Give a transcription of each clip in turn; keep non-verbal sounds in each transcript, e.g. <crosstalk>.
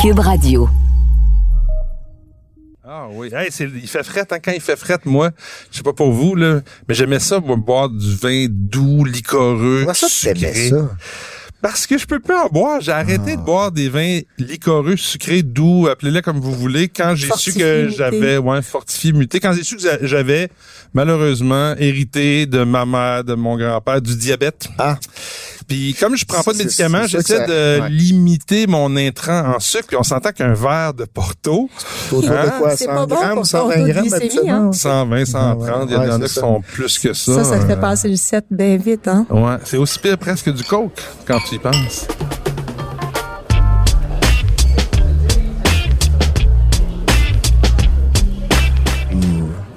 Cube Radio. Ah oui, hey, il fait fret, hein, quand il fait fret, moi, je sais pas pour vous, là, mais j'aimais ça, moi, boire du vin doux, liquoreux, Comment ça, tu sucré. ça? Parce que je peux pas en boire. J'ai arrêté de boire des vins liquoreux, sucrés, doux, appelez-les comme vous voulez, quand j'ai su que j'avais, ouais, fortifié, muté, quand j'ai su que j'a- j'avais, malheureusement, hérité de ma mère, de mon grand-père, du diabète. Ah. Puis comme je prends pas de médicaments, j'essaie de ouais. limiter mon intrant en sucre. Puis on s'entend qu'un verre de Porto, Hein? de quoi? C'est 100 pas bon grammes, pour 120 ton taux de grammes habituellement? 120, 130, il y en a qui sont plus que ça. Ça, ça te fait passer le 7 bien vite, hein? Ouais, c'est aussi pire presque du coke quand tu y penses.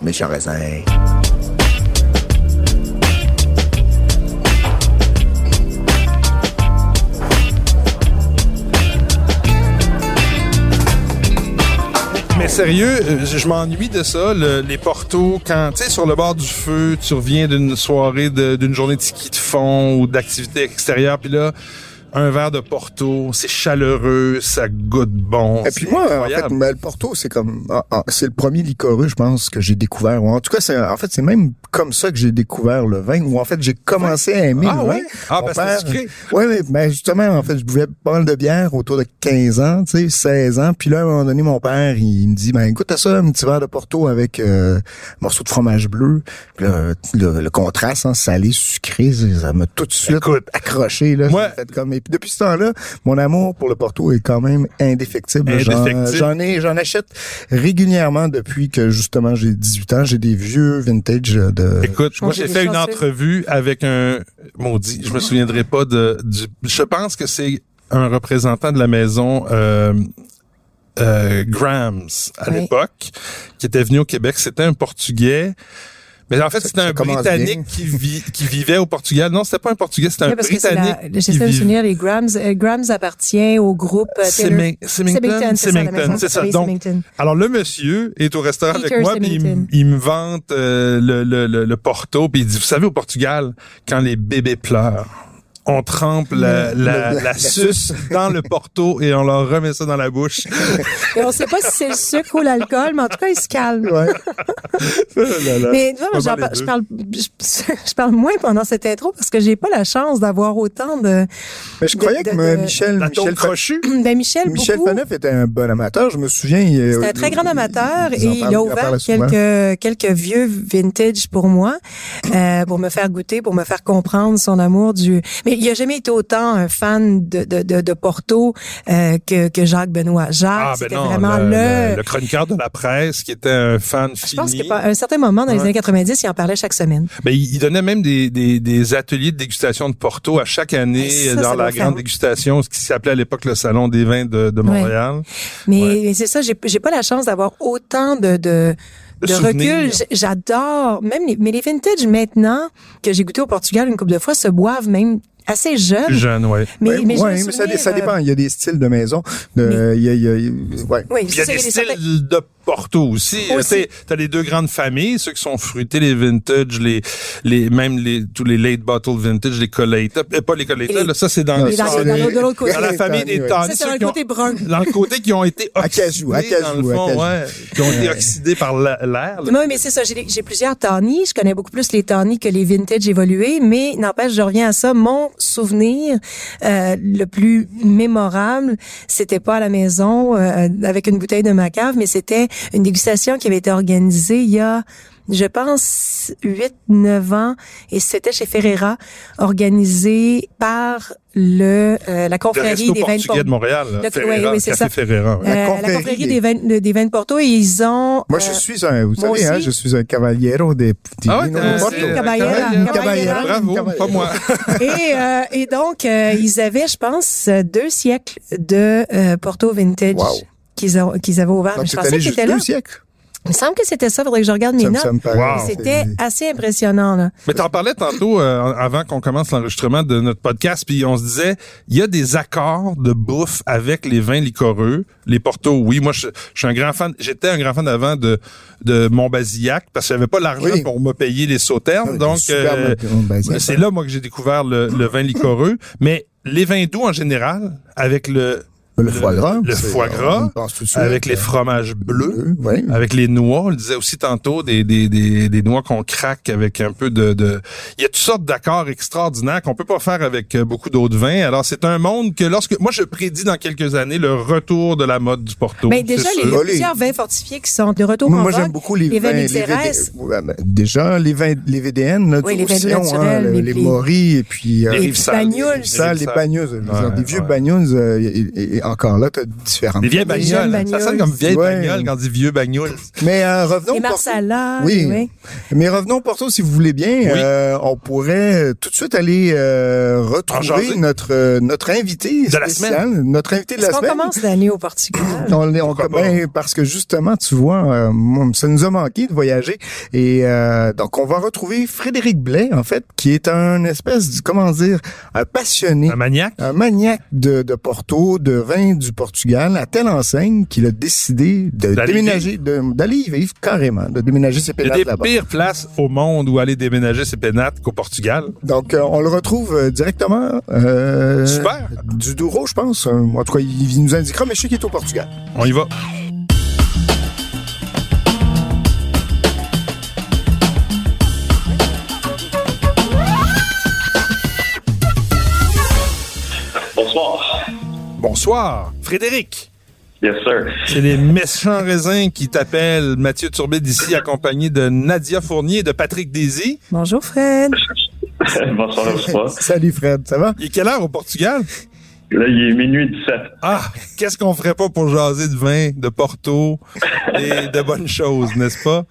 Méchant raisin. Mais sérieux, euh, je m'ennuie de ça, le- les portos, quand, tu sais, sur le bord du feu, tu reviens d'une soirée, d'une journée de ski de fond ou d'activité extérieure, puis là, un verre de porto, c'est chaleureux, ça goûte bon. Et puis moi, en fait, mais le Porto, c'est comme, ah, ah, c'est le premier liquoreux, je pense, que j'ai découvert. Ou En tout cas, c'est, en fait, c'est même comme ça que j'ai découvert le vin, ou en fait, j'ai commencé à aimer Ah le vin. ouais? Ah, parce que c'est sucré. Oui, mais ben justement, en fait, je buvais pas mal de bière autour de 15 ans, tu sais, 16 ans. Puis là, à un moment donné, mon père, il me dit, ben écoute, à ça, un petit verre de Porto avec euh, un morceau de fromage bleu. Puis là, le, le contraste, hein, salé, sucré, ça m'a tout de suite Écoute, accroché. Là, moi- fait comme... Et puis depuis ce temps-là, mon amour pour le Porto est quand même indéfectible. J'en- Indéfectible. J'en ai, j'en achète régulièrement depuis que justement j'ai 18 ans. J'ai des vieux vintage de... Écoute, moi j'ai fait une entrevue avec un maudit, je me souviendrai pas de du je pense que c'est un représentant de la maison euh, euh, Grams à Oui. l'époque qui était venu au Québec, c'était un portugais mais en fait, c'était un Britannique qui, vit, qui vivait au Portugal. Non, c'était pas un Portugais, c'était un Oui, Britannique. j'essaie de me souvenir, les Grams, euh, Grams appartient au groupe euh, Taylor. Semington, Semington, c'est ça, Donc, alors le monsieur est au restaurant Peter avec moi, puis il, me- Semington. il me vante euh, le, le, le, le Porto, puis il dit, vous savez, au Portugal, quand les bébés pleurent, on trempe la, la, la, suce dans le Porto et on leur remet ça dans la bouche. <laughs> Et on sait pas si c'est le sucre ou l'alcool, mais en tout cas, il se calme. Ouais. <laughs> Là, là. Mais par- je parle, je, parle moins pendant cette intro parce que j'ai pas la chance d'avoir autant de. Mais je de- croyais de- que de- Michel, Michel. <clears throat> Ben Michel, Michel. Faneuf était un bon amateur. Je me souviens. il- C'est un très grand amateur et Ils il a ouvert quelques quelques vieux vintage pour moi, euh, pour me faire goûter, pour me faire comprendre son amour du. Mais il a jamais été autant un fan de de, de, de Porto euh, que que Jacques Benoît. Jacques, Ah, ben c'était non, vraiment le, le. chroniqueur de la presse qui était un fan je fini. pense qu'à un certain moment dans les Ouais. années 90, il en parlait chaque semaine. Ben, il donnait même des, des, des ateliers de dégustation de Porto à chaque année Ça, dans ça la grande faire- dégustation, ce qui s'appelait à l'époque le Salon des vins de, de Montréal. Mais, Ouais. mais c'est ça, j'ai j'ai pas la chance d'avoir autant de de, De recul. J'adore même les, mais les vintage maintenant que j'ai goûté au Portugal une couple de fois se boivent même assez jeunes. Plus jeune, ouais. Mais, mais, ouais, mais ça, dépend. Il y a des styles de maison. De, il y a, il y a- ouais. oui, Puis il y a des styles certains- de Porto aussi. Aussi. Tu t'as les deux grandes familles, ceux qui sont fruités, les vintage, les, les, même les, tous les late bottle vintage, les Colata. Euh, pas les les- là, ça c'est dans les dans, les- l'autre- côté. dans la famille des tannis. Ça, c'est dans le côté brun. <laughs> Dans le côté qui ont été oxydés, dans le acajou, fond, acajou. ouais, qui ont été oxydés par la- l'air. là. Oui, mais c'est ça. J'ai j'ai plusieurs tannis. Je connais beaucoup plus les tannis que les vintage évolués, mais n'empêche, je reviens à ça. Mon souvenir euh, le plus mémorable, c'était pas à la maison euh, avec une bouteille de ma cave, mais c'était une dégustation qui avait été organisée il y a je pense, 8, 9 ans, et c'était chez Ferreira, organisé par le euh, la confrérie des vins de Porto. de Montréal. Le, Ferreira, oui, oui, c'est ça. Ferreira. ouais. La Euh, la confrérie confrérie des- des vins, de- des vins de Porto et ils ont Moi, je euh, suis un, vous moi savez, hein, aussi. je suis un cavaliero des, des Ah ouais, de Porto. Caballera, Caballera. Bravo, Caballera. pas moi. et, euh, et donc, euh, ils avaient, je pense, euh, deux siècles de euh, Porto Vintage Wow. qu'ils ont- qu'ils avaient ouvert. Donc, Mais je pensais qu'ils étaient là. deux siècles. Il me semble que c'était ça. Faudrait que je regarde mes Ça, me- notes. me. Wow. C'était assez impressionnant, là. Mais t'en parlais tantôt euh, avant qu'on commence l'enregistrement de notre podcast, puis on se disait, il y a des accords de bouffe avec les vins liquoreux, les Porto. Oui, moi je, je suis un grand fan. J'étais un grand fan avant de de Montbazillac parce que j'avais pas l'argent Oui. pour me payer les sauternes. Ah, donc euh, c'est là moi que j'ai découvert le, le vin liquoreux. Mais les vins doux en général, avec le Le foie gras. le foie gras, on pense tout de suite, avec les euh, fromages bleus. Oui. Avec les noix, on le disait aussi tantôt, des, des, des, des noix qu'on craque avec un peu de, de... Il y a toutes sortes d'accords extraordinaires qu'on peut pas faire avec euh, beaucoup d'autres vins. Alors, c'est un monde que lorsque... Moi, je prédis dans quelques années le retour de la mode du Porto. Mais déjà, C'est les, sûr. plusieurs vins fortifiés qui sont de retour Moi, en moi, vogue. j'aime beaucoup les, les vins vins, Mixeres. VD ben, déjà, les vins, les VDN, notre Oui, les vins naturels, hein, les- les, les- Maury, et puis, euh, Les les ça, les Ouais, des vieux ouais. Bagnoles, et, et- et encore là, t'as différentes. Des vieilles bagnoles. Ça sonne bagnoles. comme vieille Ouais. bagnole quand on dit vieux bagnole. Mais euh, revenons Les au Porto. Marsala. Oui. oui. Mais revenons au Porto, si vous voulez bien. Oui. Euh, on pourrait euh, tout de suite aller euh, retrouver notre euh, notre invité De la spécial, notre invité de la qu'on semaine. commence l'année au Portugal? <clears throat> On, est- on, ben, parce que justement, tu vois, euh, ça nous a manqué de voyager. Et euh, donc, on va retrouver Frédéric Blais, en fait, qui est un espèce, de, comment dire, un passionné, Un maniaque. un maniaque de, de Porto, de vin du Portugal, à telle enseigne qu'il a décidé de déménager, d'aller y vivre carrément, de déménager ses Il y a pénates des là-bas. pires places au monde où aller déménager ses pénates qu'au Portugal. Donc, euh, on le retrouve euh, directement euh, Super. du Douro, je pense. En tout cas, il, il nous indiquera, mais je sais qu'il est au Portugal. On y va. Bonsoir. Frédéric. Yes, sir. C'est les méchants raisins qui t'appellent Mathieu Turbide ici, accompagné de Nadia Fournier et de Patrick Désy. Bonjour, Fred. <laughs> bonsoir trois. Salut Fred, ça va? Il est quelle heure au Portugal? Là, il est minuit 17. Ah, qu'est-ce qu'on ferait pas pour jaser de vin, de Porto et de bonnes choses, n'est-ce pas?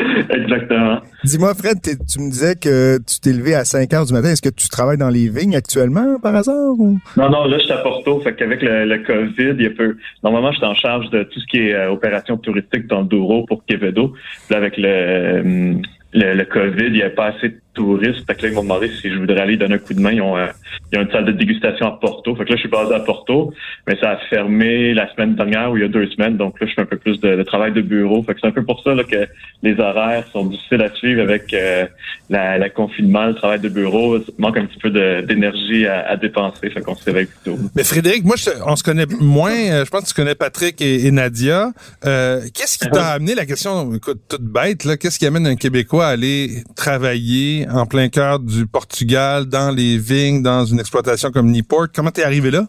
<laughs> Exactement. Dis-moi, Fred, tu me disais que tu t'es levé à 5 heures du matin. Est-ce que tu travailles dans les vignes actuellement, par hasard? Ou? Non, non, là, je suis à Porto. Fait qu'avec le, le COVID, il y a peu. Normalement, je suis en charge de tout ce qui est euh, opération touristique dans le Douro pour Quevedo. Puis là, avec le, euh, le, le COVID, il n'y avait pas assez de touristes. Fait que là, ils m'ont demandé si je voudrais aller donner un coup de main. Ils ont, euh, ils ont une salle de dégustation à Porto. Fait que là, je suis basé à Porto. Mais ça a fermé la semaine dernière ou il y a deux semaines. Donc là, je fais un peu plus de, de travail de bureau. Fait que c'est un peu pour ça là, que les horaires sont difficiles à suivre avec euh, la, la confinement, le travail de bureau. Il manque un petit peu d'énergie à, à dépenser. Fait qu'on se réveille plus tôt. Mais Frédéric, moi, je on se connaît moins. euh, Je pense que tu connais Patrick et, et Nadia. Euh, qu'est-ce qui t'a amené la question, écoute, toute bête, là, qu'est-ce qui amène un Québécois à aller travailler en plein cœur du Portugal, dans les vignes, dans une exploitation comme Newport? Comment t'es arrivé là?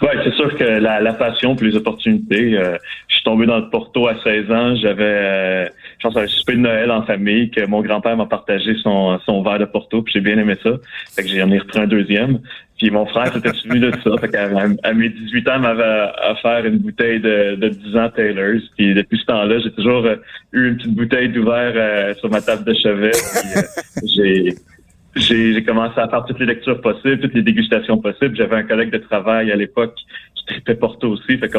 Ouais, c'est sûr que la, la passion puis les opportunités. euh, je suis tombé dans le Porto à 16 ans. J'avais, euh, je pense, un souper de Noël en famille que mon grand-père m'a partagé son, son verre de Porto. Puis j'ai bien aimé ça. Fait que j'en ai repris un deuxième. Puis mon frère s'était suivi de ça. Fait à mes 18 ans, m'avait offert une bouteille de, de 10 ans Taylor's. Puis depuis ce temps-là, j'ai toujours euh, eu une petite bouteille d'ouvert euh, sur ma table de chevet. Euh, j'ai j'ai commencé à faire toutes les lectures possibles, toutes les dégustations possibles. J'avais un collègue de travail à l'époque tripait Porto aussi. Fait que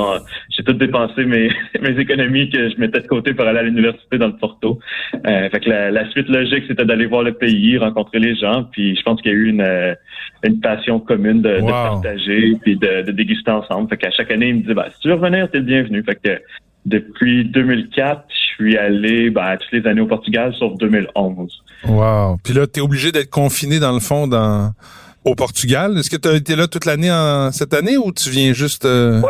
j'ai tout dépensé mes, <laughs> mes économies que je mettais de côté pour aller à l'université dans le Porto. Euh, fait que la, la suite logique, c'était d'aller voir le pays, rencontrer les gens. Puis je pense qu'il y a eu une, euh, une passion commune de, de partager puis de, de déguster ensemble. Fait qu'à chaque année, il me disait, ben, si tu veux revenir, t'es le bienvenu. Fait que depuis 2004, je suis allé ben, toutes les années au Portugal, sauf 2011. Wow. Puis là, t'es obligé d'être confiné, dans le fond, dans au Portugal? Est-ce que tu as été là toute l'année en- cette année ou tu viens juste... euh?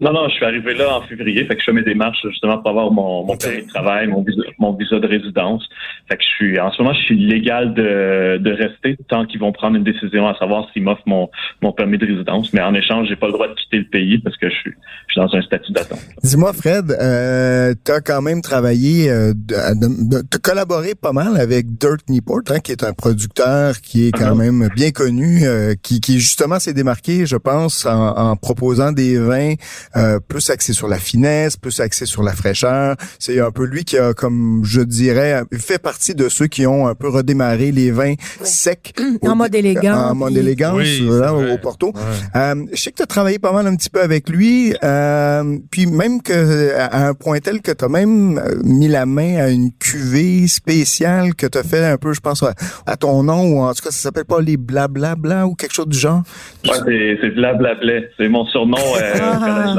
Non, non, je suis arrivé là en février, fait que je fais mes démarches justement pour avoir mon, mon permis de travail, mon visa, mon visa de résidence. Fait que je suis, en ce moment, je suis légal de, de rester tant qu'ils vont prendre une décision à savoir s'ils m'offrent mon, mon permis de résidence. Mais en échange, j'ai pas le droit de quitter le pays parce que je suis, je suis dans un statut d'attente. Dis-moi, Fred, euh, tu as quand même travaillé, euh, tu as collaboré pas mal avec Dirt Newport, hein, qui est un producteur qui est quand uh-huh. même bien connu, euh, qui, qui justement s'est démarqué, je pense, en, en proposant des vins euh, plus axé sur la finesse, plus axé sur la fraîcheur. C'est un peu lui qui a, comme je dirais, fait partie de ceux qui ont un peu redémarré les vins secs. <clears throat> en mode élégant. En mode élégance, au Porto. Euh, je sais que tu as travaillé pas mal un petit peu avec lui, euh, puis même que à un point tel que tu as même mis la main à une cuvée spéciale que tu as fait un peu, je pense, à, ton nom, ou en tout cas, ça s'appelle pas les blablabla ou quelque chose du genre? Ouais, c'est blablabla. C'est mon surnom euh,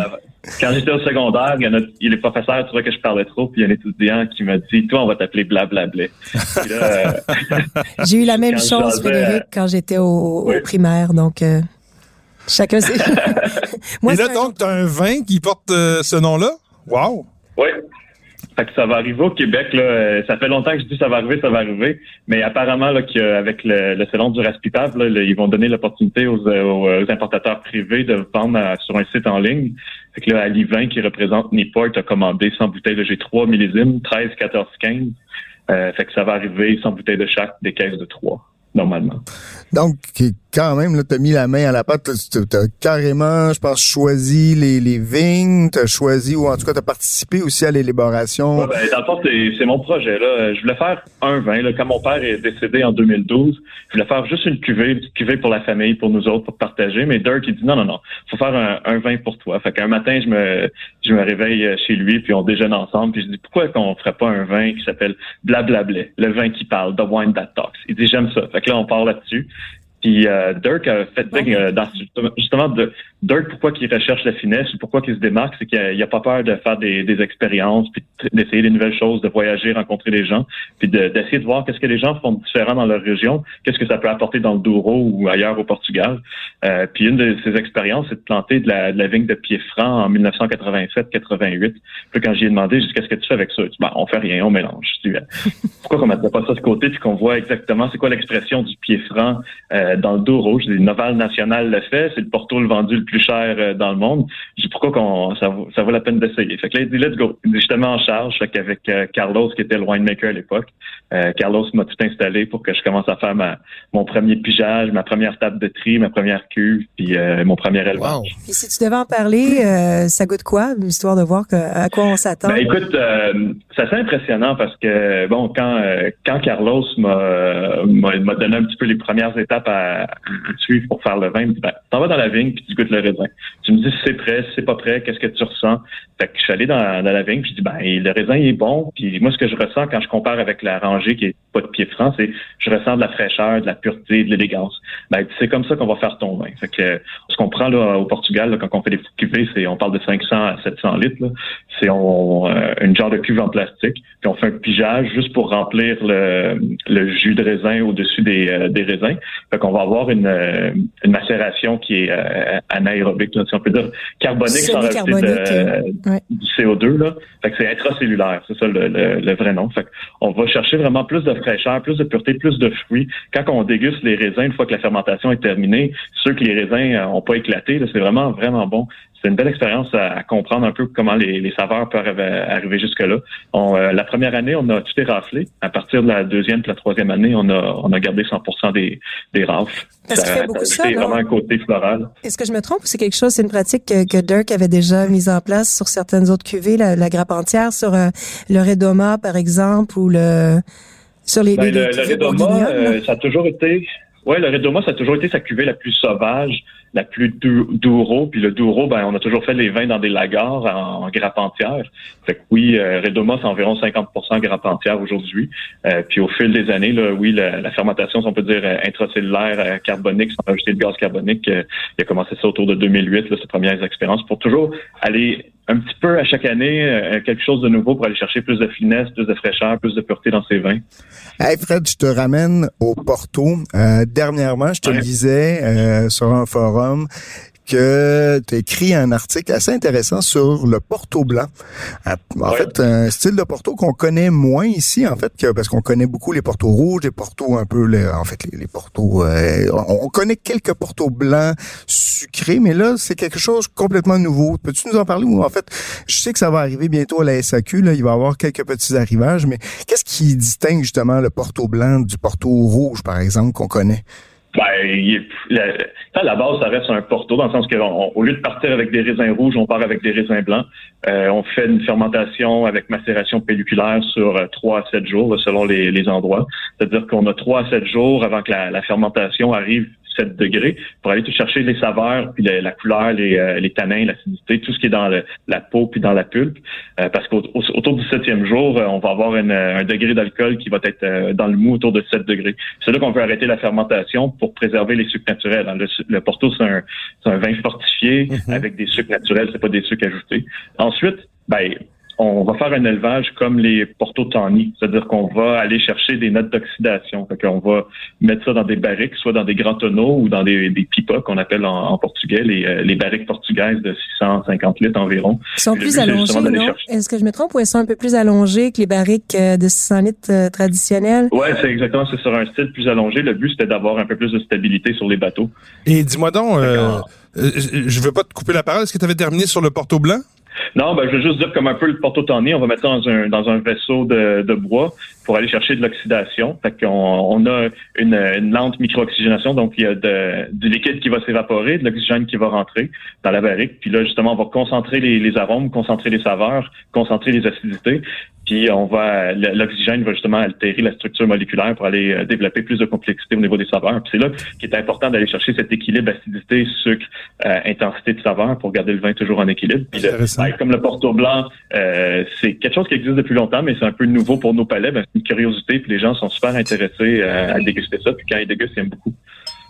quand j'étais au secondaire, il y, en a, il les professeurs trouvaient que je parlais trop, puis il y a un étudiant qui m'a dit Toi, on va t'appeler blablabla. Euh, <laughs> J'ai eu la même <laughs> chose, Frédéric, quand j'étais au, primaire, donc euh, chacun ses. <laughs> Moi, Et là, donc, tu as un vin qui porte euh, ce nom-là? Wow! Fait que ça va arriver au Québec. Là. Euh, ça fait longtemps que je dis ça va arriver, ça va arriver. Mais apparemment, là, qu'avec le, le salon du Raspitable, là, ils vont donner l'opportunité aux, aux, importateurs privés de vendre sur un site en ligne. Fait que là, Ali 20, qui représente Niport, a commandé 100 bouteilles de G3 millésimes, 13, 14, 15. Euh, fait que ça va arriver 100 bouteilles de chaque, des caisses de 3, normalement. Donc, quand même, tu as mis la main à la pâte, tu as carrément, je pense, choisi les, les vignes, tu as choisi, ou en tout cas, tu as participé aussi à l'élaboration. Ben, dans le fond, c'est mon projet. Là. Je voulais faire un vin. Là. Quand mon père est décédé en 2012, je voulais faire juste une cuvée, une cuvée pour la famille, pour nous autres, pour partager. Mais Dirk, il dit non, non, non, faut faire un, un vin pour toi. Fait qu'un matin, je me, je me réveille chez lui, puis on déjeune ensemble, puis je dis pourquoi qu'on ferait pas un vin qui s'appelle Blablabla, le vin qui parle, The Wine That Talks. Il dit j'aime ça. Fait que là, on part là-dessus. Puis euh, Dirk a fait euh, dans, justement de Dirk pourquoi qu'il recherche la finesse ou pourquoi qu'il se démarque, c'est qu'il a, pas peur de faire des, des expériences, puis d'essayer des nouvelles choses, de voyager, rencontrer des gens, puis d'essayer de, voir qu'est-ce que les gens font de différent dans leur région, qu'est-ce que ça peut apporter dans le Douro ou ailleurs au Portugal. Euh, puis une de ses expériences, c'est de planter de la, de la vigne de pied franc en 1987-88. Puis quand j'y ai demandé, je dis qu'est-ce que tu fais avec ça? Tu dis, ben, on fait rien, on mélange. Dis, pourquoi qu'on mettrait pas ça de côté puis qu'on voit exactement c'est quoi l'expression du pied franc euh, dans le Douro. Je dis, Noval National le fait, c'est le Porto le vendu le plus cher euh, dans le monde. Je dis pourquoi qu'on ça, vaut, ça vaut la peine d'essayer? Fait que là, il dit let's go. Justement en charge, fait qu'avec euh, Carlos, qui était le winemaker à l'époque, euh, Carlos m'a tout installé pour que je commence à faire ma mon premier pigeage, ma première table de tri, ma première cuve, puis mon premier élevage. Wow. Et si tu devais en parler, ça goûte quoi, histoire de voir à quoi on s'attend? Ben, écoute, c'est assez impressionnant parce que bon, quand quand Carlos m'a m'a donné un petit peu les premières étapes à, pour faire le vin, me ben, t'en vas dans la vigne puis tu goûtes le raisin. Tu me dis si c'est prêt, si c'est pas prêt, qu'est-ce que tu ressens? Fait que je suis allé dans, la vigne, puis je dis ben le raisin il est bon, puis moi ce que je ressens quand je compare avec la rangée qui est pas de pied franc, c'est je ressens de la fraîcheur, de la pureté, de l'élégance. Ben c'est comme ça qu'on va faire ton vin. Fait que ce qu'on prend là au Portugal quand on fait des cuvées, c'est on parle de 500 à 700 litres. C'est on, euh, une genre de cuve en plastique, puis on fait un pigeage juste pour remplir le, le jus de raisin au-dessus des, euh, des raisins. Fait qu'on va avoir une, euh, une macération qui est anaérobique, si on peut dire carbonique sans rajouter du CO2. Là. Fait que c'est intracellulaire, c'est ça le, le, vrai nom. Fait on va chercher vraiment plus de fraîcheur, plus de pureté, plus de fruits. Quand on déguste les raisins, une fois que la fermentation est terminée, ceux que les raisins n'ont pas éclaté, c'est vraiment, vraiment bon c'est une belle expérience à, comprendre un peu comment les, saveurs peuvent arriver, jusque-là. Euh, la première année, on a tout éraflé. À partir de la deuxième et la troisième année, on a, on a gardé 100 des, des rafles. ça, C'est vraiment un côté floral. Est-ce que je me trompe ou c'est quelque chose, c'est une pratique que, Dirk avait déjà mise en place sur certaines autres cuvées, la, grappe entière, sur euh, le Redoma, par exemple, ou le sur les, ben, le, Redoma, euh, ça a toujours été oui, le ça a toujours été sa cuvée la plus sauvage, la plus Douro. Puis le Douro, ben, on a toujours fait les vins dans des lagars en, grappe entière. Fait que oui, euh, Redoma, c'est environ 50% grappe entière aujourd'hui. Euh, puis au fil des années, là, oui, la, fermentation, si on peut dire euh, intracellulaire carbonique, sans ajouter de gaz carbonique, il a commencé ça autour de 2008, là, ses premières expériences, pour toujours aller un petit peu à chaque année euh, quelque chose de nouveau pour aller chercher plus de finesse, plus de fraîcheur, plus de pureté dans ses vins. Hey Fred, je te ramène au Porto. Euh, dernièrement, je te disais euh, sur un forum que tu as écrit un article assez intéressant sur le Porto blanc. En fait, un style de Porto qu'on connaît moins ici, en fait, que, parce qu'on connaît beaucoup les Portos rouges, les Portos un peu, les, en fait, les, les Portos... Euh, on, connaît quelques Portos blancs sucrés, mais là, c'est quelque chose complètement nouveau. Peux-tu nous en parler? Ou en fait, je sais que ça va arriver bientôt à la SAQ, là, il va y avoir quelques petits arrivages, mais qu'est-ce qui distingue justement le Porto blanc du Porto rouge, par exemple, qu'on connaît? Ben, il à la base, ça reste un porto, dans le sens qu'au lieu de partir avec des raisins rouges, on part avec des raisins blancs. Euh, on fait une fermentation avec macération pelliculaire sur 3 euh, à 7 jours, selon les, les endroits. C'est-à-dire qu'on a 3 à 7 jours avant que la, la fermentation arrive 7 degrés pour aller tout chercher les saveurs, puis la, couleur, les, euh, les tanins, l'acidité, tout ce qui est dans la peau puis dans la pulpe. Euh, parce qu'autour du septième jour, euh, on va avoir un degré d'alcool qui va être dans le mou autour de 7 degrés. C'est là qu'on peut arrêter la fermentation pour préserver les sucres naturels. Le, Porto, c'est un, un, vin fortifié mm-hmm. avec des sucres naturels, c'est pas des sucres ajoutés. Ensuite, ben, on va faire un élevage comme les Porto c'est-à-dire qu'on va aller chercher des notes d'oxydation. Fait qu'on va mettre ça dans des barriques, soit dans des grands tonneaux ou dans des, des pipas qu'on appelle en, portugais les, euh, les barriques portugaises de 650 litres environ. Ils sont plus allongés, non? Est-ce que je me trompe ou elles sont un peu plus allongées que les barriques euh, de 600 litres euh, traditionnelles? Ouais, c'est exactement, c'est sur un style plus allongé. Le but, c'était d'avoir un peu plus de stabilité sur les bateaux. Et dis-moi donc, euh, je veux pas te couper la parole, est-ce que tu avais terminé sur le Porto Blanc? Non, ben, je veux juste dire comme un peu le porto-tanné, on va mettre dans un, dans un vaisseau de, de bois pour aller chercher de l'oxydation. Fait qu'on on a une, une lente micro-oxygénation, donc il y a de, du liquide qui va s'évaporer, de l'oxygène qui va rentrer dans la barrique. Puis là, justement, on va concentrer les, les arômes, concentrer les saveurs, concentrer les acidités. Puis on va l'oxygène va justement altérer la structure moléculaire pour aller euh, développer plus de complexité au niveau des saveurs. Puis c'est là qu'il est important d'aller chercher cet équilibre acidité, sucre, euh, intensité de saveur pour garder le vin toujours en équilibre. Puis comme le Porto blanc, euh, c'est quelque chose qui existe depuis longtemps, mais c'est un peu nouveau pour nos palais. Ben, une curiosité, puis les gens sont super intéressés à déguster ça. Puis quand ils dégustent, ils aiment beaucoup.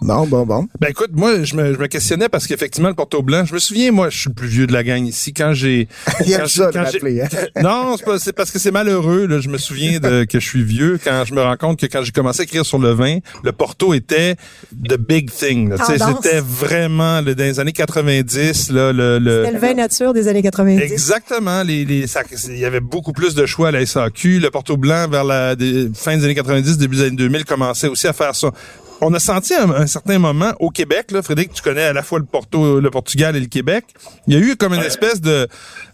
Bon, bon, bon. Ben écoute, moi, je me, je me questionnais parce qu'effectivement, le Porto Blanc, je me souviens, moi, je suis le plus vieux de la gang ici, quand j'ai... <laughs> Il y a ça quand hein? Non, c'est, pas, c'est parce que c'est malheureux, là, je me souviens de, que je suis vieux quand je me rends compte que quand j'ai commencé à écrire sur le vin, le Porto était the big thing. Là, c'était vraiment, dans les années 90, là, le... le c'était le vin nature des années 90. Exactement. Les, les, il y avait beaucoup plus de choix à la SAQ. Le Porto Blanc, vers la fin des années 90, début des années 2000, commençait aussi à faire ça on a senti à un, certain moment au Québec, là, Frédéric, tu connais à la fois le Porto, le Portugal et le Québec, il y a eu comme une espèce de,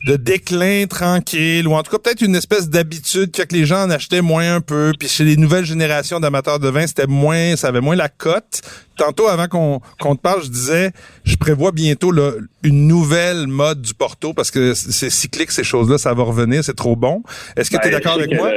de déclin tranquille, ou en tout cas peut-être une espèce d'habitude qui fait que les gens en achetaient moins un peu, puis chez les nouvelles générations d'amateurs de vin, c'était moins, ça avait moins la cote. Tantôt, avant qu'on qu'on te parle, je disais, je prévois bientôt là, une nouvelle mode du Porto, parce que c'est cyclique, ces choses-là, ça va revenir, c'est trop bon. Est-ce que tu es ben, d'accord avec moi?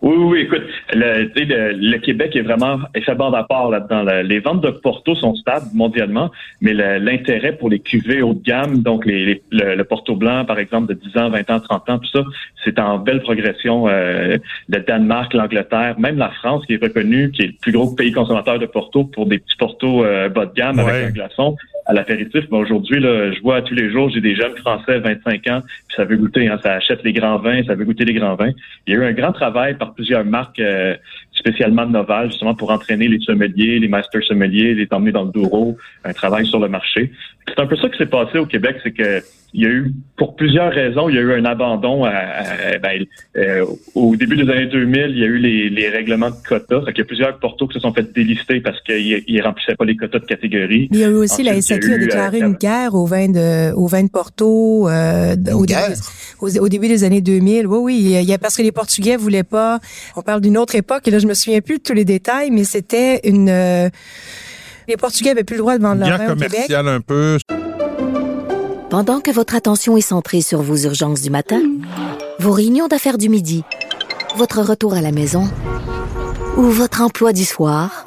Oui, oui, écoute, le, le, le, Québec est vraiment fait bord à part là-dedans. Les ventes de Porto sont stables mondialement, mais l'intérêt pour les cuvées haut de gamme, donc les, le, Porto blanc, par exemple, de 10 ans, 20 ans, 30 ans, tout ça, c'est en belle progression. Euh, le Danemark, l'Angleterre, même la France, qui est reconnue, qui est le plus gros pays consommateur de Porto pour des petits Porto euh, bas de gamme avec un glaçon, à l'apéritif. Mais aujourd'hui, là, je vois tous les jours, j'ai des jeunes Français, 25 ans, puis ça veut goûter, hein, ça achète les grands vins, ça veut goûter les grands vins. Il y a eu un grand travail par plusieurs marques, euh, spécialement de Noval, justement pour entraîner les sommeliers, les master sommeliers, les emmener dans le Douro, un travail sur le marché. C'est un peu ça qui s'est passé au Québec, c'est que il y a eu, pour plusieurs raisons, il y a eu un abandon ben, euh, au début des années 2000, il y a eu les, règlements de quotas. il y a plusieurs portos qui se sont fait délister parce qu'ils ne remplissaient pas les quotas de catégorie. Il y a eu aussi la SAQ a, déclaré euh, une guerre au vin de, au vin de Porto euh, au, début, au, début, des années 2000. Oui, oui, il y a, parce que les Portugais voulaient pas. On parle d'une autre époque et là je me souviens plus de tous les détails, mais c'était une. les Portugais avaient plus le droit de vendre leur vin au Québec. un peu. Pendant que votre attention est centrée sur vos urgences du matin, vos réunions d'affaires du midi, votre retour à la maison ou votre emploi du soir,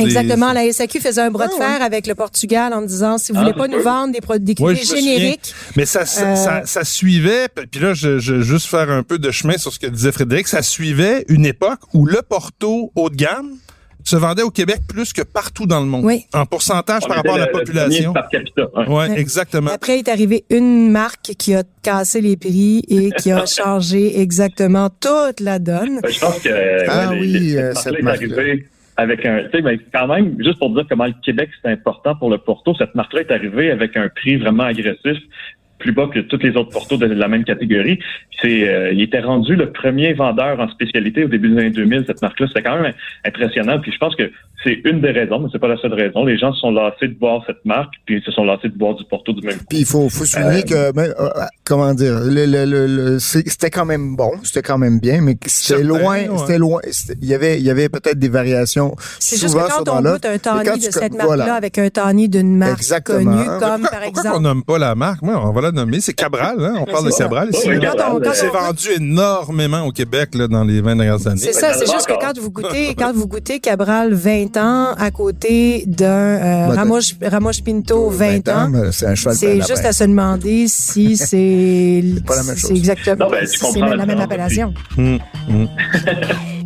Exactement. La SAQ faisait un bras de ah, fer avec le Portugal en disant si vous voulez ah, pas nous vendre des produits génériques. Mais ça, ça, euh, ça, suivait, puis là, je, je juste faire un peu de chemin sur ce que disait Frédéric, ça suivait une époque où le Porto haut de gamme se vendait au Québec plus que partout dans le monde. Oui. En pourcentage On par rapport à la population. par capita. ouais. Ouais, Ouais. exactement. Après est arrivé une marque qui a cassé les prix et qui a <laughs> changé exactement toute la donne. Je pense que Ah ouais, les- oui, les- euh, cette cette arrivée avec un, tu sais, ben, quand même, juste pour dire comment le Québec c'est important pour le Porto, cette marque-là est arrivée avec un prix vraiment agressif, plus bas que tous les autres Portos de la même catégorie. C'est, euh, il était rendu le premier vendeur en spécialité au début des années 2000. Cette marque-là, c'était quand même impressionnant. Puis je pense que c'est une des raisons, mais c'est pas la seule raison. Les gens se sont lassés de boire cette marque, puis ils se sont lassés de boire du Porto du même coup. Puis il faut, faut souligner que, ben, euh, euh, comment dire, le, le, le, c'était quand même bon, c'était quand même bien, mais c'était loin, ouais. c'était loin. Il y avait, il y avait peut-être des variations. C'est juste souvent que quand on goûte un tawny de cette marque-là voilà. avec un tawny d'une marque Exactement. connue, comme pourquoi, par pourquoi exemple... on nomme pas la marque? Moi, on va la nommer. C'est Cabral, hein? On parle de. Cabral ici. C'est vendu énormément au Québec là, dans les 20 dernières années. C'est ça, c'est juste que quand vous goûtez, <laughs> quand vous goûtez Cabral 20 ans à côté d'un euh, Bah, Ramos, Ramos Pinto 20 ans, mais C'est un cheval c'est plein juste à se demander si <laughs> c'est pas la même chose. c'est exactement Non, ben, tu si c'est comprends la, même appellation. <laughs>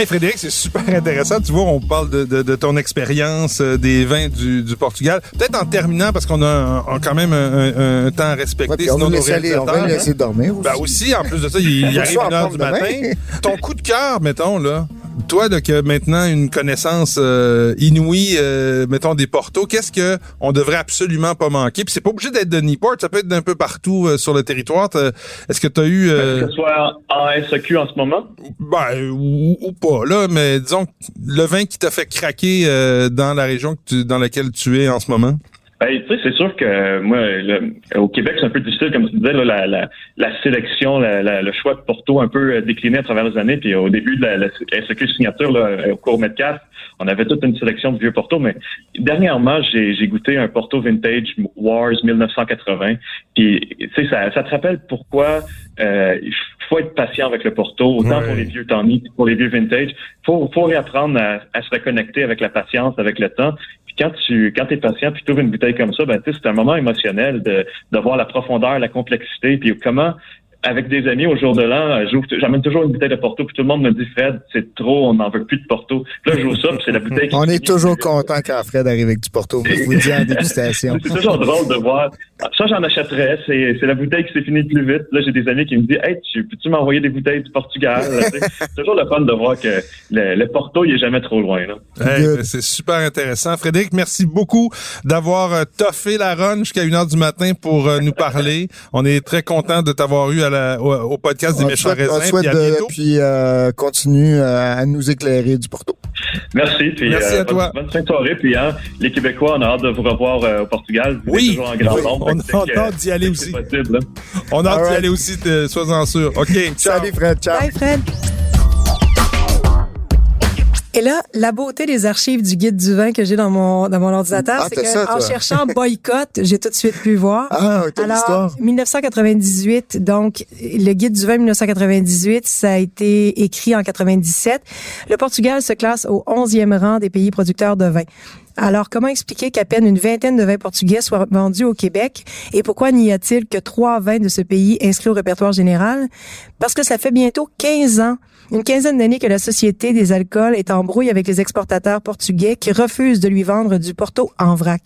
Hey Frédéric, c'est super intéressant. Tu vois, on parle de, de, de ton expérience euh, des vins du, du Portugal. Peut-être en terminant, parce qu'on a un- un- quand même un, un- un temps à Ouais, respecter, puis on sinon va nos laisser aller, on va réalisateurs, le laisser dormir aussi. Ben aussi, en plus de ça, il, il <laughs> Faut arrive une heure du demain. matin. Ton coup de cœur, mettons, là. Toi, as maintenant une connaissance euh, inouïe, euh, mettons, des portos, qu'est-ce que on devrait absolument pas manquer? Puis c'est pas obligé d'être de Newport, ça peut être d'un peu partout euh, sur le territoire. Est-ce que tu as eu... euh, Que ce soit en SEQ en ce moment, ben, ou, ou pas, là, mais disons, le vin qui t'a fait craquer euh, dans la région que tu- dans laquelle tu es en ce moment? Ben, tu sais, c'est sûr que euh, moi, le- au Québec, c'est un peu difficile, comme tu disais, là, la, la, la sélection, la, le choix de Porto un peu euh, décliné à travers les années. Puis au début de la, la SEQ signature, là, au cours Metcalf, on avait toute une sélection de vieux Porto. Mais dernièrement, j'ai goûté un Porto Vintage Wars 1980. Puis, tu sais, ça, ça te rappelle pourquoi euh, faut être patient avec le Porto, autant Ouais. pour les vieux que pour les vieux Vintage. faut, faut réapprendre à, à se reconnecter avec la patience, avec le temps. Puis quand tu quand es patient puis tu ouvres une bouteille comme ça, ben c'est un moment émotionnel de, de voir la profondeur, la complexité, puis comment avec des amis au jour de l'an, euh, j'amène toujours une bouteille de Porto, puis tout le monde me dit Fred, c'est trop, on n'en veut plus de Porto. Puis là, je joue ça, puis c'est la bouteille. qui On est toujours content quand Fred arrive avec du Porto. Je vous le dis en <laughs> dégustation. C'est toujours drôle de voir. Ça, j'en achèterais. C'est, la bouteille qui s'est finie plus vite. Là, j'ai des amis qui me disent Hey, tu, peux-tu m'envoyer des bouteilles du Portugal? <laughs> C'est toujours le fun de voir que le, le Porto, il est jamais trop loin. Là. Hey, ben, c'est super intéressant. Frédéric, merci beaucoup d'avoir euh, toffé la run jusqu'à une heure du matin pour euh, nous parler. On est très content de t'avoir eu à la, au, au podcast des On méchants souhaite, on te raisins. souhaite Puis à de- bientôt. puis euh, continue euh, à nous éclaire du Porto. Merci. Puis, Merci euh, à toi. Bonne, fin de soirée. Puis, hein, les Québécois, on a hâte de vous revoir euh, au Portugal. Vous Oui. toujours en grand Oui. nombre. On Fait a hâte d'y aller aussi. possible. On a hâte d'y aller aussi, sois-en sûr. OK, ciao. Salut Fred, ciao. Bye Fred. Et là, la beauté des archives du guide du vin que j'ai dans mon dans mon ordinateur, Ah, c'est que en cherchant boycott, j'ai tout de suite pu voir. Ah, Alors, l'histoire. 1998, donc le guide du vin 1998, ça a été écrit en 97. Le Portugal se classe au 11e rang des pays producteurs de vin. Alors, comment expliquer qu'à peine une vingtaine de vins portugais soient vendus au Québec? Et pourquoi n'y a-t-il que trois vins de ce pays inscrits au répertoire général? Parce que ça fait bientôt 15 ans, une quinzaine d'années que la Société des alcools est en brouille avec les exportateurs portugais qui refusent de lui vendre du Porto en vrac.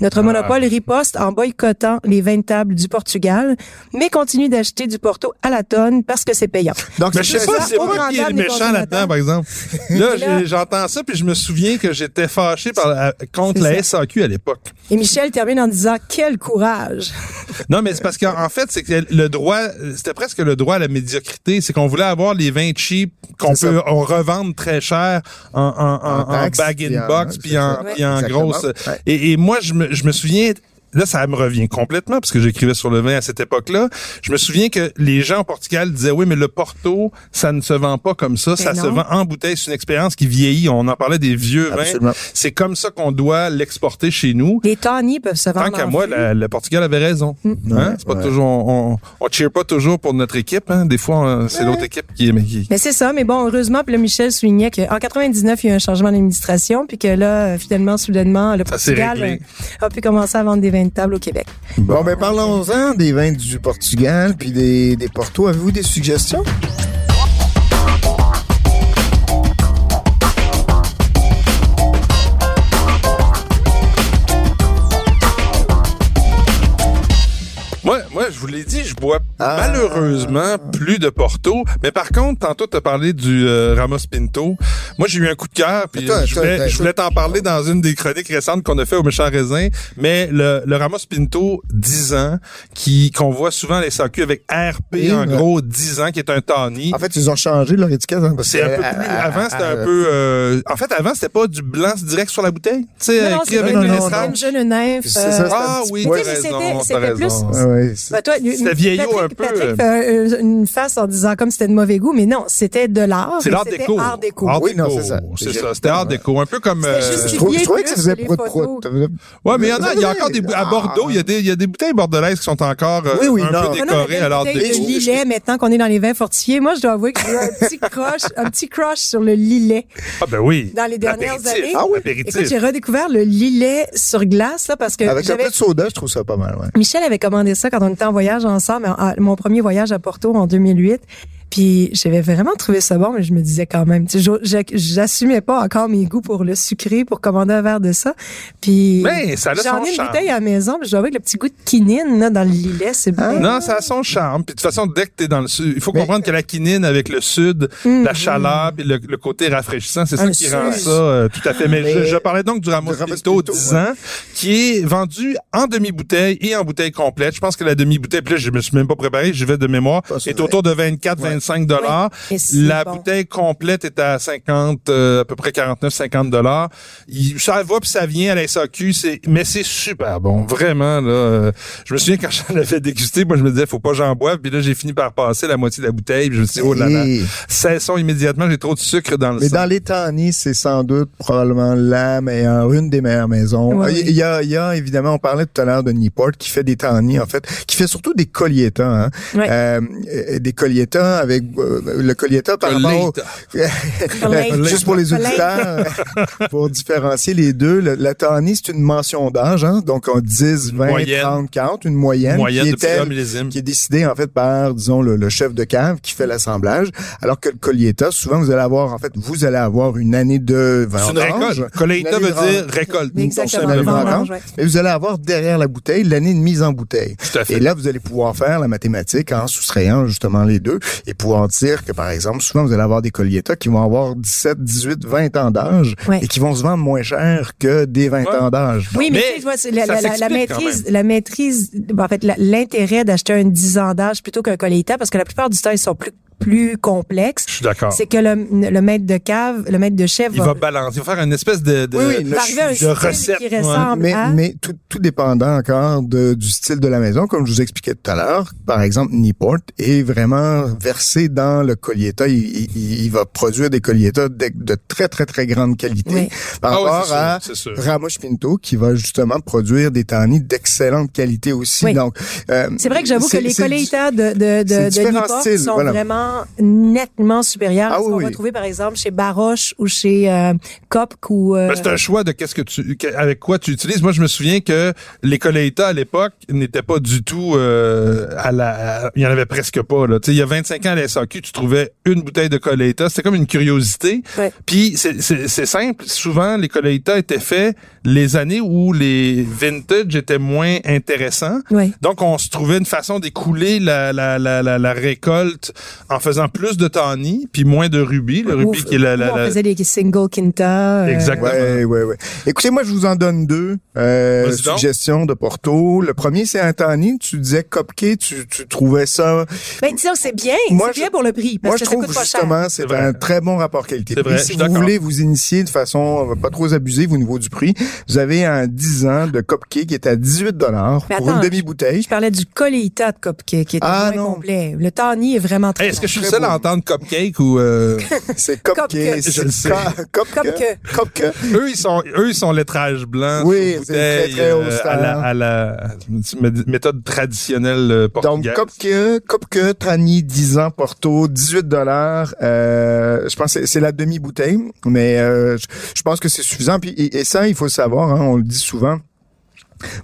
Notre monopole riposte en boycottant les vins de table du Portugal, mais continue d'acheter du Porto à la tonne parce que c'est payant. Donc, Mais je sais c'est pas, ça. c'est moi qui est méchant là-dedans, par exemple. <laughs> Là, j'entends ça, puis je me souviens que j'étais fâché par la- contre C'est la. SAQ à l'époque. Et Michel termine en disant quel courage. <laughs> Non, mais c'est parce qu'en en fait, c'est que le droit, c'était presque le droit à la médiocrité. C'est qu'on voulait avoir les vins cheap qu'on peut on revendre très cher en, en, en, En bag in box c'est puis en, Exactement. grosse. Ouais. Et, et moi, je me, je me souviens là, ça me revient complètement parce que j'écrivais sur le vin à cette époque-là. Je me souviens que les gens au Portugal disaient, oui, mais le Porto, ça ne se vend pas comme ça. ça se vend en bouteille. C'est une expérience qui vieillit. On en parlait des vieux vins. Absolument. C'est comme ça qu'on doit l'exporter chez nous. Les tawny peuvent se vendre Tant qu'à moi, la- le Portugal avait raison. Hein? Ouais, C'est pas ouais. toujours, on, on cheer pas toujours pour notre équipe. Hein? Des fois, c'est l'autre équipe qui, mais qui, Mais c'est ça, mais bon, heureusement, puis là, Michel soulignait qu'en 99, il y a eu un changement d'administration, puis que là, euh, finalement, soudainement, le Portugal euh, a pu commencer à vendre des vins au Québec. Bon, ben parlons-en des vins du Portugal puis des, des Porto. Avez-vous des suggestions? Vous l'ai dit, je bois Ah. malheureusement plus de Porto. Mais par contre, tantôt, tu as parlé du euh, Ramos Pinto. Moi, j'ai eu un coup de cœur. Puis je voulais, attends, je voulais t'en parler dans une des chroniques récentes qu'on a fait au Méchant Raisin. Mais le, le Ramos Pinto 10 ans, qui qu'on voit souvent à la SAQ avec RP, Oui, en gros, 10 ans, qui est un tawny. En fait, ils ont changé leur étiquette. hein, C'est un peu plus. Avant, c'était un peu. euh, en fait, avant, c'était pas du blanc direct sur la bouteille. Tu sais, non, avec non, non, euh, ça, Ah oui, mais c'était- raison, c'était t'as plus-. Ah ouais, C'était vieillot Patrick- un peu. Patrick fait une face en disant comme c'était de mauvais goût, mais non, c'était de l'art. C'est l'art déco. Art déco. Art Oui, non, c'est ça. C'est ça. C'était art déco. Un peu comme. Euh, Je trouvais que ça faisait prout prout. Ouais, mais il y en a, il y a encore des à Ah. Bordeaux, il y a des, il y a des bouteilles bordelaises qui sont encore euh, Oui, oui, un non. peu décorées à l'art déco. de lilet, maintenant qu'on est dans les vins fortifiés, moi, je dois avouer que j'ai eu un petit crush, un petit crush sur le lilet. Ah ben oui. Dans les dernières années. Ah oui. Écoute, j'ai redécouvert le lilet sur glace, là, parce que Avec un peu de soda, je trouve ça pas mal, ouais. Michel avait commandé ça quand on était en ensemble, à- mon premier voyage à Porto en 2008. Puis j'avais vraiment trouvé ça bon, mais je me disais quand même, tu sais, j'assumais pas encore mes goûts pour le sucré, pour commander un verre de ça. Puis Mais ça a j'en ai une charme. bouteille à la maison, puis je que le petit goût de quinine là, dans le lilet, c'est Ah. bien. Non, ça a son charme. Puis de toute façon, dès que t'es dans le sud, il faut Mais- comprendre que la quinine avec le sud, la chaleur, puis le, le côté rafraîchissant, c'est ça Un qui rend ça euh, tout à fait. Mais, Mais- je, je parlais donc du Ramos Du Ramos Pinto Pinto, 10 ouais. ans, qui est vendu en demi-bouteille et en bouteille complète. Je pense que la demi-bouteille, puis là, je me suis même pas préparé, j'y vais de mémoire, est autour de 24-25 dollars. Et c'est La bon. bouteille complète est à 50, euh, à peu près 49-50 dollars. Ça va puis ça vient à la SAQ, c'est, mais c'est super bon, vraiment là. euh, je me souviens quand <laughs> j'en avais dégusté, moi je me disais faut pas que j'en boive, puis là j'ai fini par passer la moitié de la bouteille, puis je me suis dit oh là là, cessons immédiatement, j'ai trop de sucre dans le Mais sang. dans les tannis, c'est sans doute probablement la meilleure, une des meilleures maisons. Ouais, il, oui. y a, il y a évidemment, on parlait tout à l'heure de Newport qui fait des tannis en fait, qui fait surtout des colliettas, hein. Euh, des colliettas avec euh, le collietta par rapport au- <laughs> juste pour les auditeurs <laughs> pour différencier les deux le, la tannie c'est une mention d'âge hein, donc on 10 20 Moyenne. 30 40 une moyenne, moyenne qui de était plusieurs millésimes. qui est décidée en fait par disons le, le chef de cave qui fait l'assemblage alors que le collietta souvent vous allez avoir en fait vous allez avoir une année de C'est une vendange, récolte. Une année veut dire récolte. Exactement, vendange. ouais. Mais vous allez avoir derrière la bouteille l'année de mise en bouteille. Tout à fait. Et là, vous allez pouvoir faire la mathématique en soustrayant justement les deux et pouvoir dire que, par exemple, souvent, vous allez avoir des colliettas qui vont avoir 17, 18, 20 ans d'âge Ouais. et qui vont se vendre moins cher que des 20 Ouais. ans d'âge. Oui, mais, Mais tu sais, je vois, la, maîtrise, la maîtrise, bon, en fait, l'intérêt d'acheter un 10 ans d'âge plutôt qu'un colleita, parce que la plupart du temps, ils sont plus plus complexes. Je suis d'accord. C'est que le, le maître de cave, le maître de chef Il va balancer, il va faire une espèce de, de, Oui, oui, de style recette. qui ouais. ressemble Mais, à... mais tout, tout dépendant encore de, du style de la maison, comme je vous expliquais tout à l'heure. Par exemple, Newport est vraiment versé dans le collietta. Il, il- il va produire des colliettas de, de très, très, très grande qualité Oui. par Ah rapport c'est à. Ramos Pinto, qui va justement produire des tannis d'excellente qualité aussi. Oui. Donc, euh, C'est vrai que j'avoue que les colleitas de, de, de, de différents Newport styles, sont voilà. vraiment nettement supérieurs Ah à ce oui, qu'on oui. va trouver, par exemple, chez Baroche ou chez euh, Copc ou... euh, Ben, c'est un choix de qu'est-ce que tu, avec quoi tu utilises. Moi, je me souviens que les Colleita à l'époque n'étaient pas du tout euh, à la, il y en avait presque pas là. Tu sais, il y a 25 ans à la SAQ, tu trouvais une bouteille de Colleita, c'était comme une curiosité. Ouais. Puis c'est- simple, souvent les Colleita étaient faits les années où les vintage étaient moins intéressants. Ouais. Donc, on se trouvait une façon d'écouler la, la, la, la, la récolte en faisant plus de tawny puis moins de rubis. Le Ou- rubis qui est la, la, on faisait des single quinta. euh, Exactement. Ouais, ouais, ouais. Écoutez, moi, je vous en donne deux euh, suggestions de Porto. Le premier, c'est un Tani. Tu disais cupcake, tu, tu trouvais ça... Ben, disons, c'est bien. Moi, C'est bien pour le prix. Parce Moi, que je ça trouve coûte pas cher. justement, c'est un très bon rapport qualité. C'est vrai, Et je si vous voulez vous initier de façon pas trop abusive au niveau du prix, vous avez un 10 ans de cupcake qui est à 18 dollars pour une demi-bouteille. Je parlais du Coleita de Cupcake, qui est Ah, moins non. complet. Le Tawny est vraiment très Hey, que je suis le seul à entendre cupcake ou euh, <laughs> C'est cupcake. Je le sais. ca- Cupcake. Cupcake. Eux ils sont eux ils sont lettrage blanc Oui, c'est bouteille, très, très euh, austère. à la, à la mé- méthode traditionnelle euh, Donc, portugaise. Cupcake, Cupcake, Trani, 10 ans, Porto, 18 dollars. Euh, je pense que c'est- la demi-bouteille, mais euh, je, je pense que c'est suffisant. Puis, et, et ça, il faut le savoir, hein, on le dit souvent.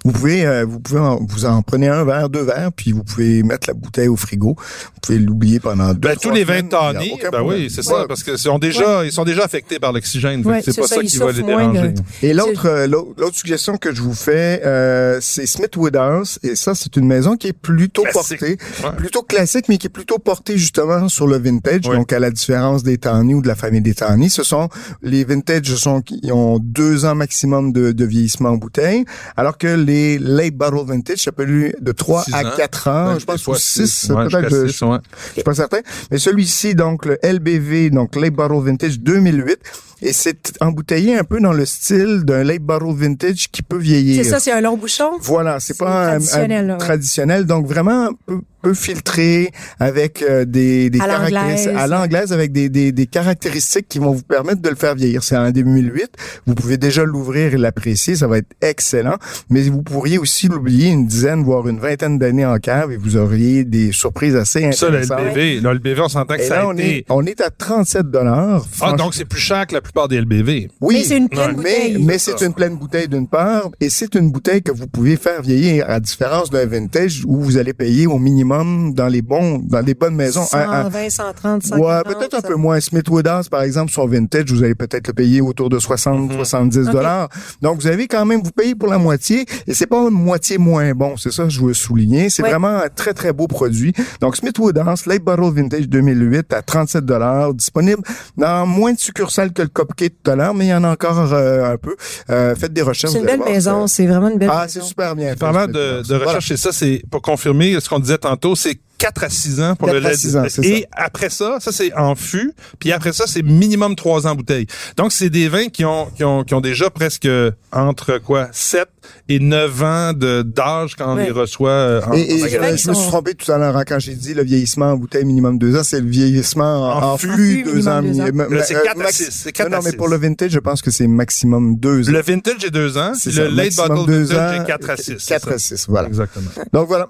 Vous pouvez, euh, vous pouvez, en, vous en prenez un verre, deux verres, puis vous pouvez mettre la bouteille au frigo. Vous pouvez l'oublier pendant deux. Ben, tous les vins semaines, il y a tannés, aucun ben problème. oui, c'est ça, Ouais. parce que sont déjà, ils sont déjà affectés par l'oxygène. Ouais, c'est pas ça, qui va les moins de- déranger. Et l'autre, euh, l'autre l'autre suggestion que je vous fais, euh, c'est Smith Woodhouse. Et ça, c'est une maison qui est plutôt Classique. portée, Ouais. plutôt classique, mais qui est plutôt portée justement sur le vintage. Ouais. Donc, à la différence des Tawny ou de la famille des Tawny, ce sont les vintage sont qui ont deux ans maximum de, de vieillissement en bouteille, alors que les late bottle vintage, ça peut lui de 3 Six à ans. 4 ans, Ouais, je pense, ou 6, Ouais, peut-être. je- six, ouais. je suis pas certain. Mais celui-ci, donc, le LBV, donc Late Bottle Vintage 2008, et c'est embouteillé un peu dans le style d'un Late Bottle Vintage qui peut vieillir. C'est ça, c'est un long bouchon? Voilà, c'est pas traditionnel, un là, ouais. traditionnel, donc vraiment un peu, peu filtré avec euh, des, des À caractéristiques l'anglaise. à l'anglaise avec des, des, des caractéristiques qui vont vous permettre de le faire vieillir. C'est en 2008, vous pouvez déjà l'ouvrir et l'apprécier, ça va être excellent, mais vous pourriez aussi l'oublier une dizaine voire une vingtaine d'années en cave et vous auriez des surprises assez Ça, le intéressantes. LBV, là, le LBV, on s'entend que Et ça là, a on été... est, on est à 37 dollars. Ah, donc c'est plus cher que la plupart des LBV. oui, Mais c'est une pleine Ouais. bouteille. mais, mais c'est une pleine bouteille d'une part, et c'est une bouteille que vous pouvez faire vieillir, à différence d'un vintage où vous allez payer au minimum dans les bons, dans les bonnes maisons. un- un- 120, 130, 140. Ouais, peut-être un peu moins. Smith Woodhouse, par exemple, son vintage, vous allez peut-être le payer autour de 60, 70 dollars. Donc, vous avez quand même, vous payez pour la moitié, et c'est pas une moitié moins bon. C'est ça que je veux souligner. C'est Ouais. vraiment un très, très beau produit. Donc, Smith Woodhouse, Late Bottle Vintage 2008 à 37 dollars, disponible dans moins de succursales que le Cupcake tout à l'heure, mais il y en a encore euh, un peu. Euh, faites des recherches. C'est une belle voir, maison. C'est vraiment une belle Ah, c'est maison. super bien. Parlant de, de Voilà. recherche, et ça, c'est pour confirmer ce qu'on disait tantôt, c'est 4 à 6 ans pour le 4 lait. 6 ans, Et ça. après ça, ça c'est en fût, puis après ça, c'est minimum 3 ans en bouteille. Donc, c'est des vins qui ont, qui ont, qui ont déjà presque entre quoi 7 et 9 ans de d'âge quand on Ouais. les reçoit euh, en, Et, en et, magasin. euh, qui je me suis trompé tout à l'heure hein, quand j'ai dit le vieillissement en bouteille minimum deux ans, c'est le vieillissement en, En en fût, flux deux minimum ans. c'est Euh, quatre à max- six, c'est quatre non, à non, mais pour le vintage, je pense que c'est maximum deux ans. Le vintage est 2 ans, le late bottle deux vintage ans, est 4 à 6. 4 à 6, voilà. Exactement. Donc voilà.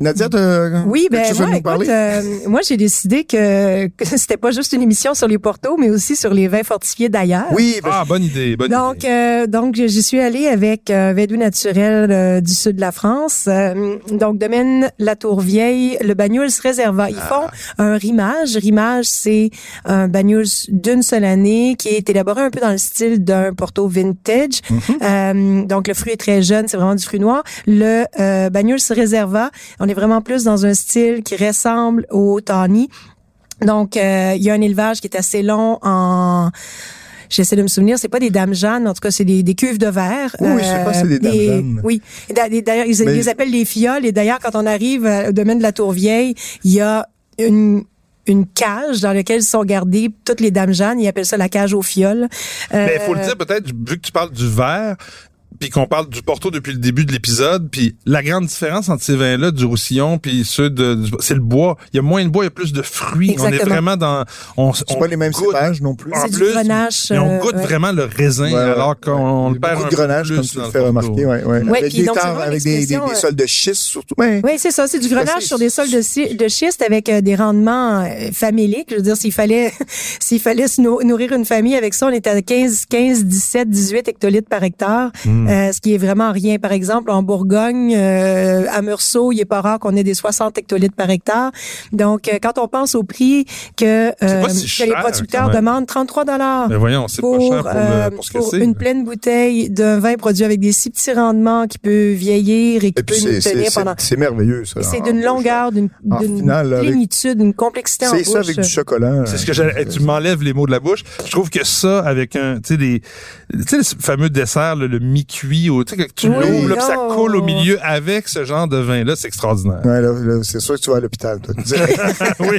Nadia, t'as Oui, ben moi, nous écoute, parler? euh, moi j'ai décidé que, que <laughs> c'était pas juste une émission sur les portos, mais aussi sur les vins fortifiés d'ailleurs. Oui, ben, Ah, bonne idée, bonne Donc, idée. euh, donc j'y suis allée avec euh, Védou naturel euh, du sud de la France. Euh, donc, domaine La Tour Vieille, le Banyuls Réserva. Ils font un rimage. Rimage, c'est un Banyuls d'une seule année qui est élaboré un peu dans le style d'un Porto vintage. Euh, donc, le fruit est très jeune, c'est vraiment du fruit noir. Le euh, Banyuls Réserva, on est vraiment plus dans un style qui ressemble au Tawny. Donc, euh, il y a un élevage qui est assez long en... J'essaie de me souvenir, c'est pas des dames Jeanne, en tout cas, c'est des, des cuves de verre. Oui, oui, je sais pas c'est des dames Jeanne. Oui. D'ailleurs, ils, ils Mais- les appellent les fioles. Et d'ailleurs, quand on arrive euh, au domaine de la Tour Vieille, il y a une une cage dans laquelle sont gardées toutes les dames Jeanne. Ils appellent ça la cage aux fioles. Euh, Mais il faut le dire peut-être, vu que tu parles du verre, puis qu'on parle du Porto depuis le début de l'épisode, puis la grande différence entre ces vins-là, du Roussillon, puis ceux de, c'est le bois. Il y a moins de bois, il y a plus de fruits. On est vraiment dans, on, c'est on pas les mêmes goûte- cépages non plus. En C'est du plus, grenache, mais on euh, goûte ouais. vraiment le raisin, Ouais, alors qu'on ouais. le perd Beaucoup un de peu grenage, plus comme tu le fais remarquer, ouais, ouais. Ouais, avec puis des donc, c'est tares, vraiment avec des, des, des euh, sols de schiste surtout. Ouais. Oui, c'est ça. C'est du grenage sur des sols de, schi- de schiste avec euh, des rendements euh, faméliques. Je veux dire, s'il fallait, <laughs> s'il fallait se nou- nourrir une famille avec ça, on était à 15, 15, 17, 18 hectolitres par hectare. Euh, ce qui est vraiment rien. Par exemple, en Bourgogne, euh, à Meursault, il est pas rare qu'on ait des 60 hectolitres par hectare. Donc, euh, quand on pense au prix que, euh, si que cher, les producteurs demandent, 33 dollars. Mais voyons, c'est pas Pour, cher pour, euh, le, pour ce que pour c'est. une pleine bouteille d'un vin produit avec des si petits rendements qui peut vieillir et qui Et peut nous tenir c'est pendant. c'est- merveilleux, ça. C'est d'une bouche. longueur, d'une plénitude, d'une complexité en C'est ça bouche. avec du chocolat. C'est ce que j'allais. Tu m'enlèves les mots de la bouche. Je trouve que ça, avec un, tu sais, des, tu sais, le fameux dessert, là, le mi-cuit, ou, tu sais, que tu Oui, l'ouvres, là, puis ça coule au milieu avec ce genre de vin-là, c'est extraordinaire. Ouais, là, là, c'est sûr que tu vas à l'hôpital, <laughs> oui.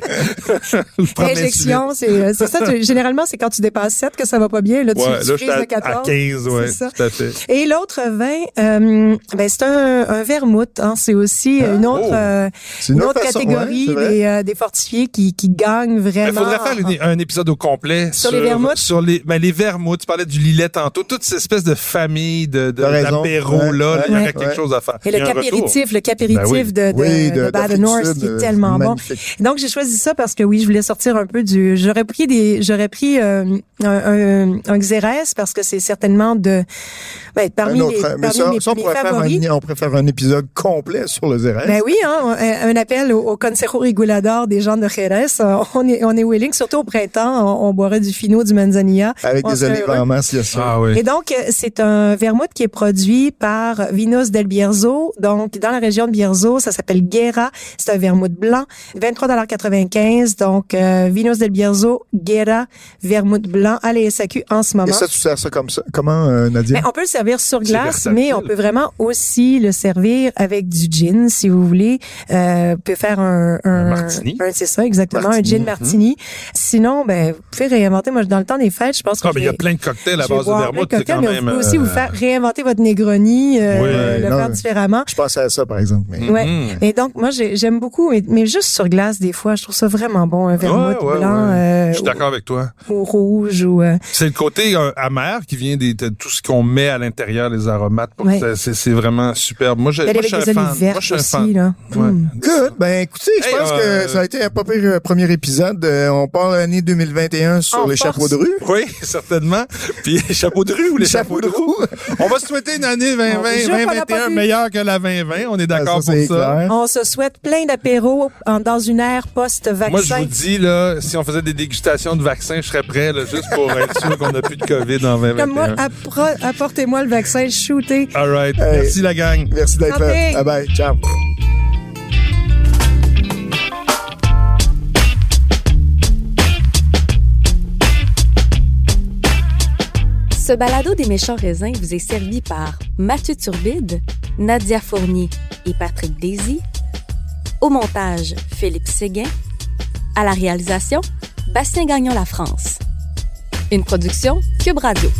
Je prends de Injection, c'est euh, c'est ça. tu- généralement, c'est quand tu dépasses 7 que ça va pas bien. Là, tu, Ouais, tu là, frises j'étais le à, 14. à 15, ouais, C'est ça. tout à fait. Et l'autre vin, euh, ben c'est un, un vermouth. Hein, c'est aussi une autre, Oh. euh, C'est une autre façon, catégorie ouais, des, euh, des fortifiés qui, qui gagnent Il vraiment. faudrait faire une- un épisode au complet Sur les vermouths? Sur les, ben, les vermouths. Tu parlais du lilet tantôt. Toute cette espèce de famille de, de, raison. d'apéros, Ouais, là. ouais, il y aurait ouais. quelque chose à faire. Et le capéritif, le capéritif Ben oui. de, de, Oui, de, de- Bad North qui est euh, tellement bon. magnifique. Donc j'ai choisi ça parce que oui, je voulais sortir un peu du. J'aurais pris des, j'aurais pris euh, un, un, un Xérès parce que c'est certainement de ben, parmi autre, les, mais parmi ça, mes, ça, on mes pourrait faire favoris. un, on pourrait faire un épisode complet sur le Zérès. Ben oui, hein, un, un appel au, au Consejo Regulador des gens de Jerez. Euh, On est, on est willing, surtout au printemps, on, on boirait du fino, du manzanilla. Avec On des olives en masse, il y a ça. Ah oui. Et donc, euh, c'est un vermouth qui est produit par Vinos del Bierzo. Donc, dans la région de Bierzo, ça s'appelle Guerra. C'est un vermouth blanc, 23,95 Donc, euh, Vinos del Bierzo, Guerra, vermouth blanc à la SAQ en ce moment. Et ça, tu sers ça comme ça. Comment, euh, Nadia? Ben, on peut le servir sur glace, mais on peut vraiment aussi le servir avec du gin, si vous voulez. Euh, vous pouvez faire un... Un, Un martini. un- C'est ça, exactement, Martini. un gin martini. Sinon, ben, vous pouvez réinventer. Moi, dans le temps des fêtes, je pense que Ah, mais il y a plein de cocktails à base de vermouth. plein de C'est quand cocktails, mais même. vous pouvez aussi euh, vous faire réinventer votre Negroni, euh, Oui, le non, faire différemment. Je pensais à ça, par exemple. Mais... Ouais. Mhm. Et donc, moi, j'ai- j'aime beaucoup, mais, mais juste sur glace, des fois, je trouve ça vraiment bon, un vermouth ouais, ouais, blanc ouais. euh, Je suis d'accord avec toi. ou, ou rouge ou... euh, C'est le côté euh, amer qui vient des- de tout ce qu'on met à l'intérieur, les aromates. C'est vraiment superbe. Moi, je, moi, suis un olives fan. vertes Moi, je suis un aussi, fan. là. Ouais. Mm. Good. Ben, écoutez, je Hey, pense euh, que ça a été un pas pire premier épisode. Euh, on part l'année 2021 sur En les force. chapeaux de rue. Oui, certainement. Puis les chapeaux de rue ou les chapeaux de roue? On va se souhaiter une année 2020, On jure qu'on l'a pas 2021 vu. meilleure que la 2020. On est d'accord Ah, ça, pour ça. clair. On se souhaite plein d'apéros dans une ère post-vaccin. Moi, je vous dis, là, si on faisait des dégustations de vaccins, je serais prêt, là, juste pour être sûr qu'on n'a plus de COVID en 2021. Comme moi, appro- apportez-moi le vaccin, shooté. All right. Hey. Merci, la gang. Merci d'être là. Bye bye. Ciao. Ce balado des méchants raisins vous est servi par Mathieu Turbide, Nadia Fournier et Patrick Daisy. Au montage, Philippe Séguin. À la réalisation, Bastien Gagnon La France. Une production Cube Radio.